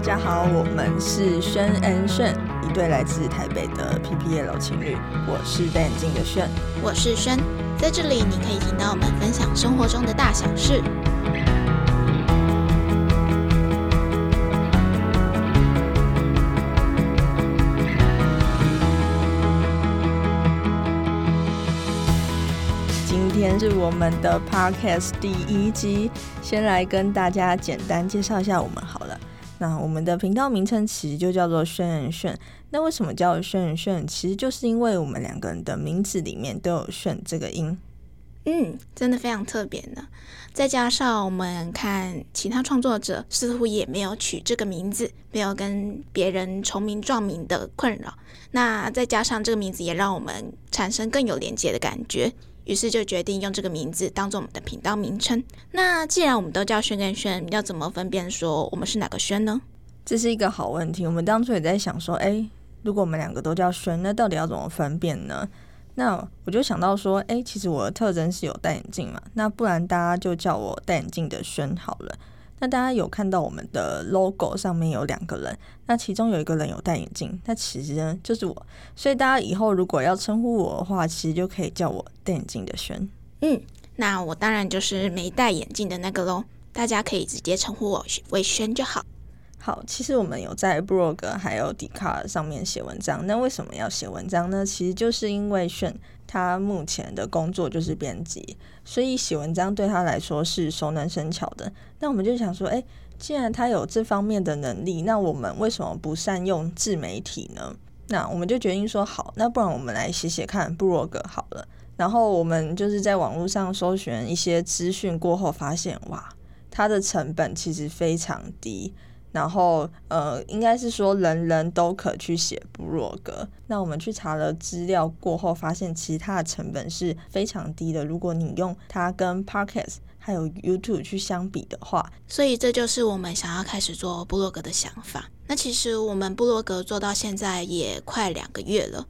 大家好，我们是轩 and 炫，一对来自台北的 PPL 情侣。我是戴眼镜的炫，我是轩，在这里你可以听到我们分享生活中的大小事。今天是我们的 Podcast 第一集，先来跟大家简单介绍一下我们好。那我们的频道名称其实就叫做轩人炫。那为什么叫轩人炫？其实就是因为我们两个人的名字里面都有“炫”这个音。嗯，真的非常特别呢。再加上我们看其他创作者似乎也没有取这个名字，没有跟别人重名撞名的困扰。那再加上这个名字也让我们产生更有连接的感觉。于是就决定用这个名字当做我们的频道名称。那既然我们都叫轩跟轩，要怎么分辨说我们是哪个轩呢？这是一个好问题。我们当初也在想说，哎，如果我们两个都叫轩，那到底要怎么分辨呢？那我就想到说，哎，其实我的特征是有戴眼镜嘛，那不然大家就叫我戴眼镜的轩好了。那大家有看到我们的 logo 上面有两个人，那其中有一个人有戴眼镜，那其实呢就是我，所以大家以后如果要称呼我的话，其实就可以叫我戴眼镜的轩。嗯，那我当然就是没戴眼镜的那个喽，大家可以直接称呼我为轩就好。好，其实我们有在 blog 还有 d c a r 上面写文章，那为什么要写文章呢？其实就是因为轩。他目前的工作就是编辑，所以写文章对他来说是熟能生巧的。那我们就想说，诶，既然他有这方面的能力，那我们为什么不善用自媒体呢？那我们就决定说，好，那不然我们来写写看部落格好了。然后我们就是在网络上搜寻一些资讯过后，发现哇，它的成本其实非常低。然后，呃，应该是说人人都可去写布洛格。那我们去查了资料过后，发现其他的成本是非常低的。如果你用它跟 Podcast 还有 YouTube 去相比的话，所以这就是我们想要开始做布洛格的想法。那其实我们布洛格做到现在也快两个月了。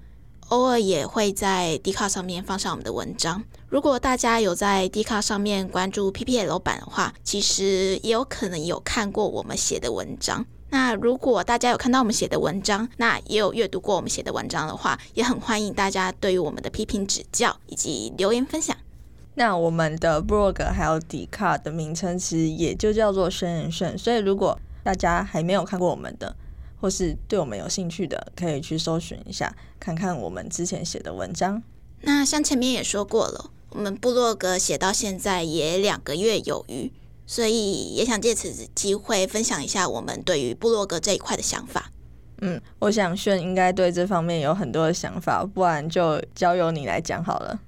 偶尔也会在 d 卡上面放上我们的文章。如果大家有在 d 卡上面关注 PPL 版的话，其实也有可能有看过我们写的文章。那如果大家有看到我们写的文章，那也有阅读过我们写的文章的话，也很欢迎大家对于我们的批评指教以及留言分享。那我们的 blog 还有 d 卡的名称其实也就叫做“生人炫”，所以如果大家还没有看过我们的，或是对我们有兴趣的，可以去搜寻一下，看看我们之前写的文章。那像前面也说过了，我们部落格写到现在也两个月有余，所以也想借此机会分享一下我们对于部落格这一块的想法。嗯，我想炫应该对这方面有很多的想法，不然就交由你来讲好了。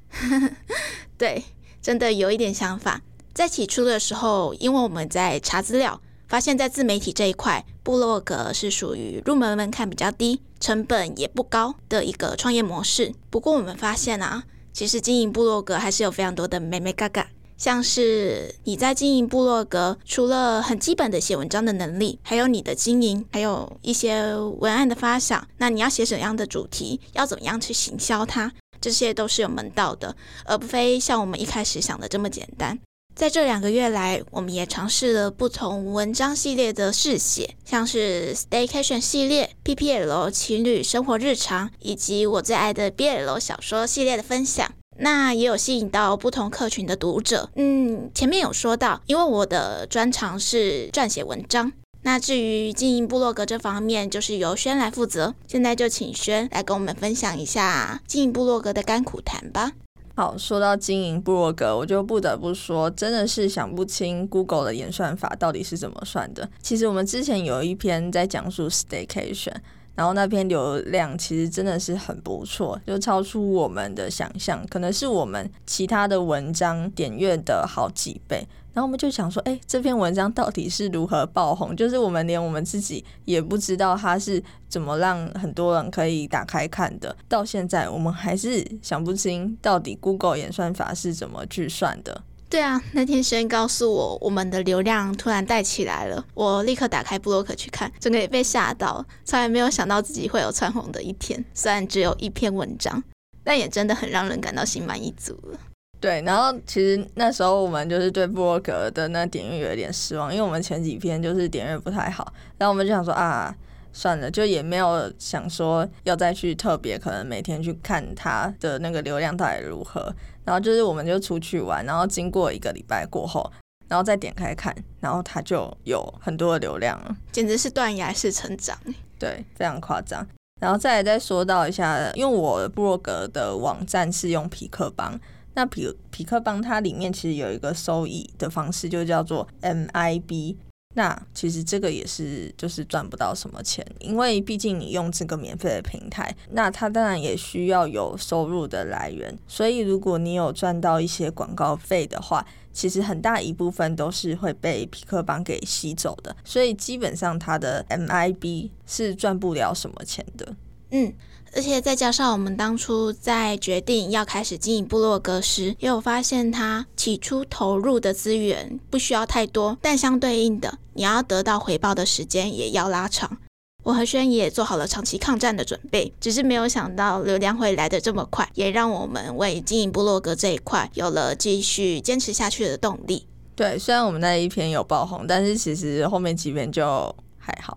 对，真的有一点想法。在起初的时候，因为我们在查资料。发现，在自媒体这一块，部落格是属于入门门槛比较低、成本也不高的一个创业模式。不过，我们发现啊，其实经营部落格还是有非常多的美美嘎嘎。像是你在经营部落格，除了很基本的写文章的能力，还有你的经营，还有一些文案的发想。那你要写什么样的主题，要怎么样去行销它，这些都是有门道的，而不非像我们一开始想的这么简单。在这两个月来，我们也尝试了不同文章系列的试写，像是 Staycation 系列、PPL 情侣生活日常，以及我最爱的 BL 小说系列的分享。那也有吸引到不同客群的读者。嗯，前面有说到，因为我的专长是撰写文章，那至于经营部落格这方面，就是由轩来负责。现在就请轩来跟我们分享一下经营部落格的甘苦谈吧。好，说到经营部落格，我就不得不说，真的是想不清 Google 的演算法到底是怎么算的。其实我们之前有一篇在讲述 Staycation，然后那篇流量其实真的是很不错，就超出我们的想象，可能是我们其他的文章点阅的好几倍。然后我们就想说，哎，这篇文章到底是如何爆红？就是我们连我们自己也不知道它是怎么让很多人可以打开看的。到现在，我们还是想不清到底 Google 演算法是怎么去算的。对啊，那天轩告诉我，我们的流量突然带起来了，我立刻打开布洛克去看，整个也被吓到，从来没有想到自己会有窜红的一天。虽然只有一篇文章，但也真的很让人感到心满意足了。对，然后其实那时候我们就是对布洛格的那点阅有点失望，因为我们前几篇就是点阅不太好，然后我们就想说啊，算了，就也没有想说要再去特别可能每天去看它的那个流量到底如何。然后就是我们就出去玩，然后经过一个礼拜过后，然后再点开看，然后它就有很多的流量了，简直是断崖式成长。对，非常夸张。然后再来再说到一下，因为我布洛格的网站是用匹克邦。那匹匹克邦它里面其实有一个收益的方式，就叫做 MIB。那其实这个也是就是赚不到什么钱，因为毕竟你用这个免费的平台，那它当然也需要有收入的来源。所以如果你有赚到一些广告费的话，其实很大一部分都是会被皮克邦给吸走的。所以基本上它的 MIB 是赚不了什么钱的。嗯。而且再加上我们当初在决定要开始经营部落格时，也有发现，它起初投入的资源不需要太多，但相对应的，你要得到回报的时间也要拉长。我和轩也做好了长期抗战的准备，只是没有想到流量会来得这么快，也让我们为经营部落格这一块有了继续坚持下去的动力。对，虽然我们那一篇有爆红，但是其实后面几篇就还好。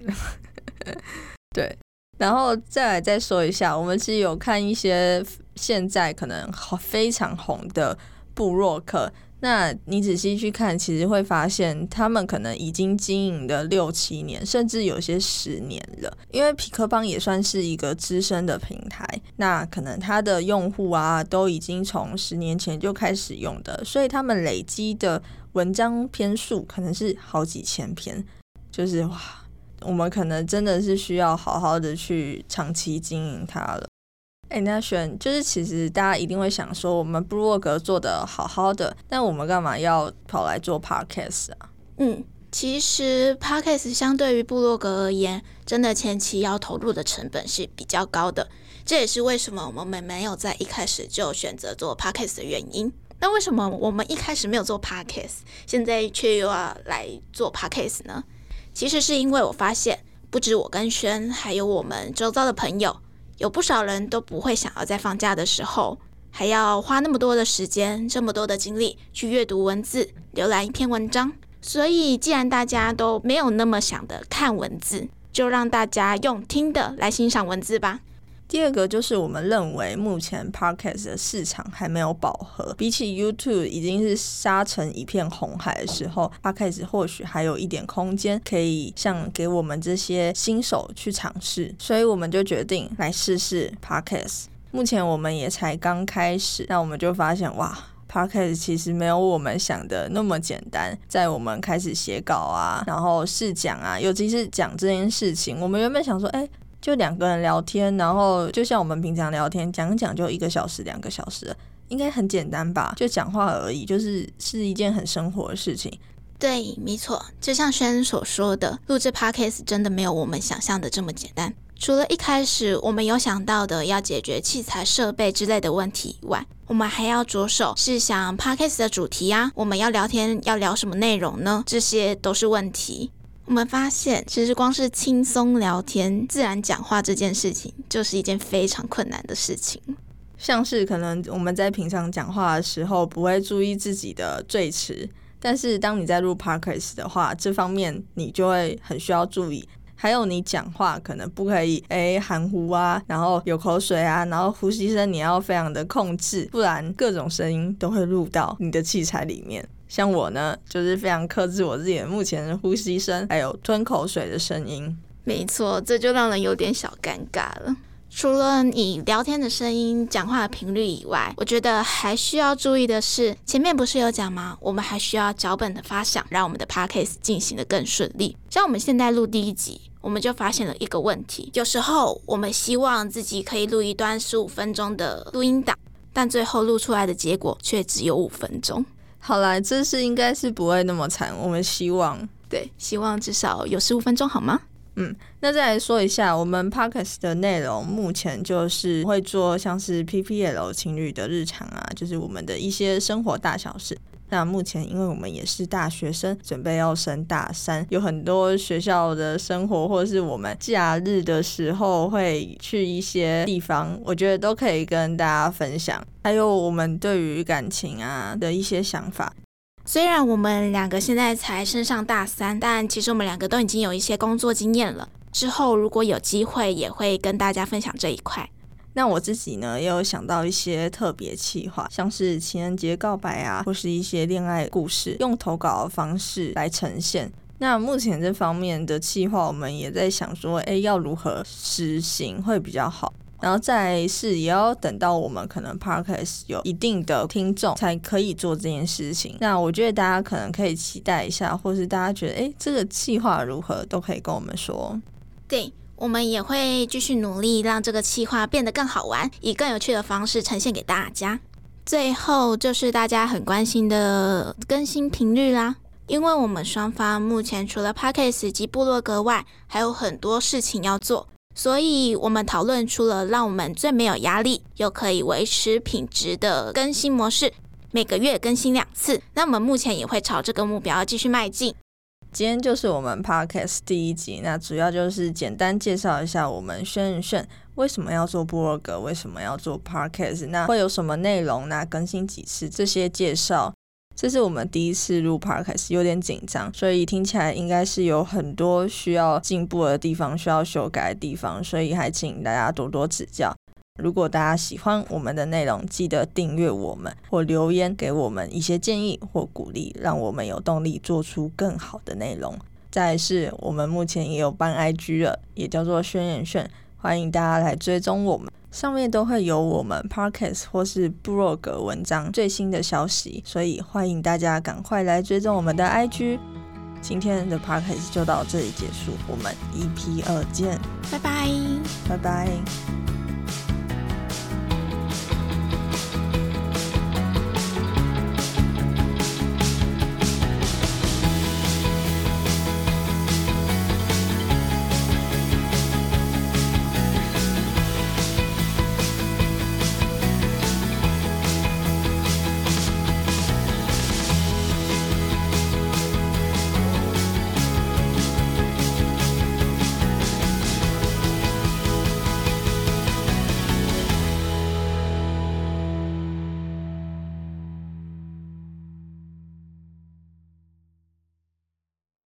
对。然后再来再说一下，我们其实有看一些现在可能非常红的部落客，那你仔细去看，其实会发现他们可能已经经营了六七年，甚至有些十年了。因为匹克邦也算是一个资深的平台，那可能它的用户啊都已经从十年前就开始用的，所以他们累积的文章篇数可能是好几千篇，就是哇。我们可能真的是需要好好的去长期经营它了。哎，那选就是其实大家一定会想说，我们布洛格做的好好的，但我们干嘛要跑来做 podcast 啊？嗯，其实 podcast 相对于部落格而言，真的前期要投入的成本是比较高的。这也是为什么我们没有在一开始就选择做 podcast 的原因。那为什么我们一开始没有做 podcast，现在却又要来做 podcast 呢？其实是因为我发现，不止我跟轩，还有我们周遭的朋友，有不少人都不会想要在放假的时候，还要花那么多的时间、这么多的精力去阅读文字、浏览一篇文章。所以，既然大家都没有那么想的看文字，就让大家用听的来欣赏文字吧。第二个就是我们认为目前 podcast 的市场还没有饱和，比起 YouTube 已经是沙成一片红海的时候，podcast 或许还有一点空间可以像给我们这些新手去尝试，所以我们就决定来试试 podcast。目前我们也才刚开始，那我们就发现哇，podcast 其实没有我们想的那么简单。在我们开始写稿啊，然后试讲啊，尤其是讲这件事情，我们原本想说，哎。就两个人聊天，然后就像我们平常聊天，讲讲就一个小时、两个小时，应该很简单吧？就讲话而已，就是是一件很生活的事情。对，没错，就像轩所说的，录制 podcast 真的没有我们想象的这么简单。除了一开始我们有想到的要解决器材设备之类的问题以外，我们还要着手是想 podcast 的主题啊，我们要聊天要聊什么内容呢？这些都是问题。我们发现，其实光是轻松聊天、自然讲话这件事情，就是一件非常困难的事情。像是可能我们在平常讲话的时候，不会注意自己的最迟，但是当你在录 podcast 的话，这方面你就会很需要注意。还有你讲话可能不可以诶含糊啊，然后有口水啊，然后呼吸声你要非常的控制，不然各种声音都会录到你的器材里面。像我呢，就是非常克制我自己的目前的呼吸声，还有吞口水的声音。没错，这就让人有点小尴尬了。除了你聊天的声音、讲话的频率以外，我觉得还需要注意的是，前面不是有讲吗？我们还需要脚本的发想，让我们的 podcast 进行的更顺利。像我们现在录第一集，我们就发现了一个问题：有时候我们希望自己可以录一段十五分钟的录音档，但最后录出来的结果却只有五分钟。好啦，这次应该是不会那么惨。我们希望，对，希望至少有十五分钟，好吗？嗯，那再来说一下，我们 podcast 的内容，目前就是会做像是 PPL 情侣的日常啊，就是我们的一些生活大小事。那目前因为我们也是大学生，准备要升大三，有很多学校的生活，或是我们假日的时候会去一些地方，我觉得都可以跟大家分享。还有我们对于感情啊的一些想法。虽然我们两个现在才升上大三，但其实我们两个都已经有一些工作经验了。之后如果有机会，也会跟大家分享这一块。那我自己呢，也有想到一些特别企划，像是情人节告白啊，或是一些恋爱故事，用投稿的方式来呈现。那目前这方面的企划，我们也在想说，哎，要如何实行会比较好。然后再是也要等到我们可能 podcast 有一定的听众才可以做这件事情。那我觉得大家可能可以期待一下，或是大家觉得哎这个计划如何，都可以跟我们说。对，我们也会继续努力让这个企划变得更好玩，以更有趣的方式呈现给大家。最后就是大家很关心的更新频率啦，因为我们双方目前除了 podcast 及部落格外，还有很多事情要做。所以，我们讨论出了让我们最没有压力又可以维持品质的更新模式，每个月更新两次。那我们目前也会朝这个目标继续迈进。今天就是我们 podcast 第一集，那主要就是简单介绍一下我们轩炫为什么要做部落格，为什么要做 podcast，那会有什么内容，那更新几次这些介绍。这是我们第一次录 podcast，有点紧张，所以听起来应该是有很多需要进步的地方，需要修改的地方，所以还请大家多多指教。如果大家喜欢我们的内容，记得订阅我们或留言给我们一些建议或鼓励，让我们有动力做出更好的内容。再是，我们目前也有办 IG 了，也叫做轩辕炫，欢迎大家来追踪我们。上面都会有我们 podcast 或是 blog 文章最新的消息，所以欢迎大家赶快来追踪我们的 IG。今天的 podcast 就到这里结束，我们 EP 二见，拜拜，拜拜。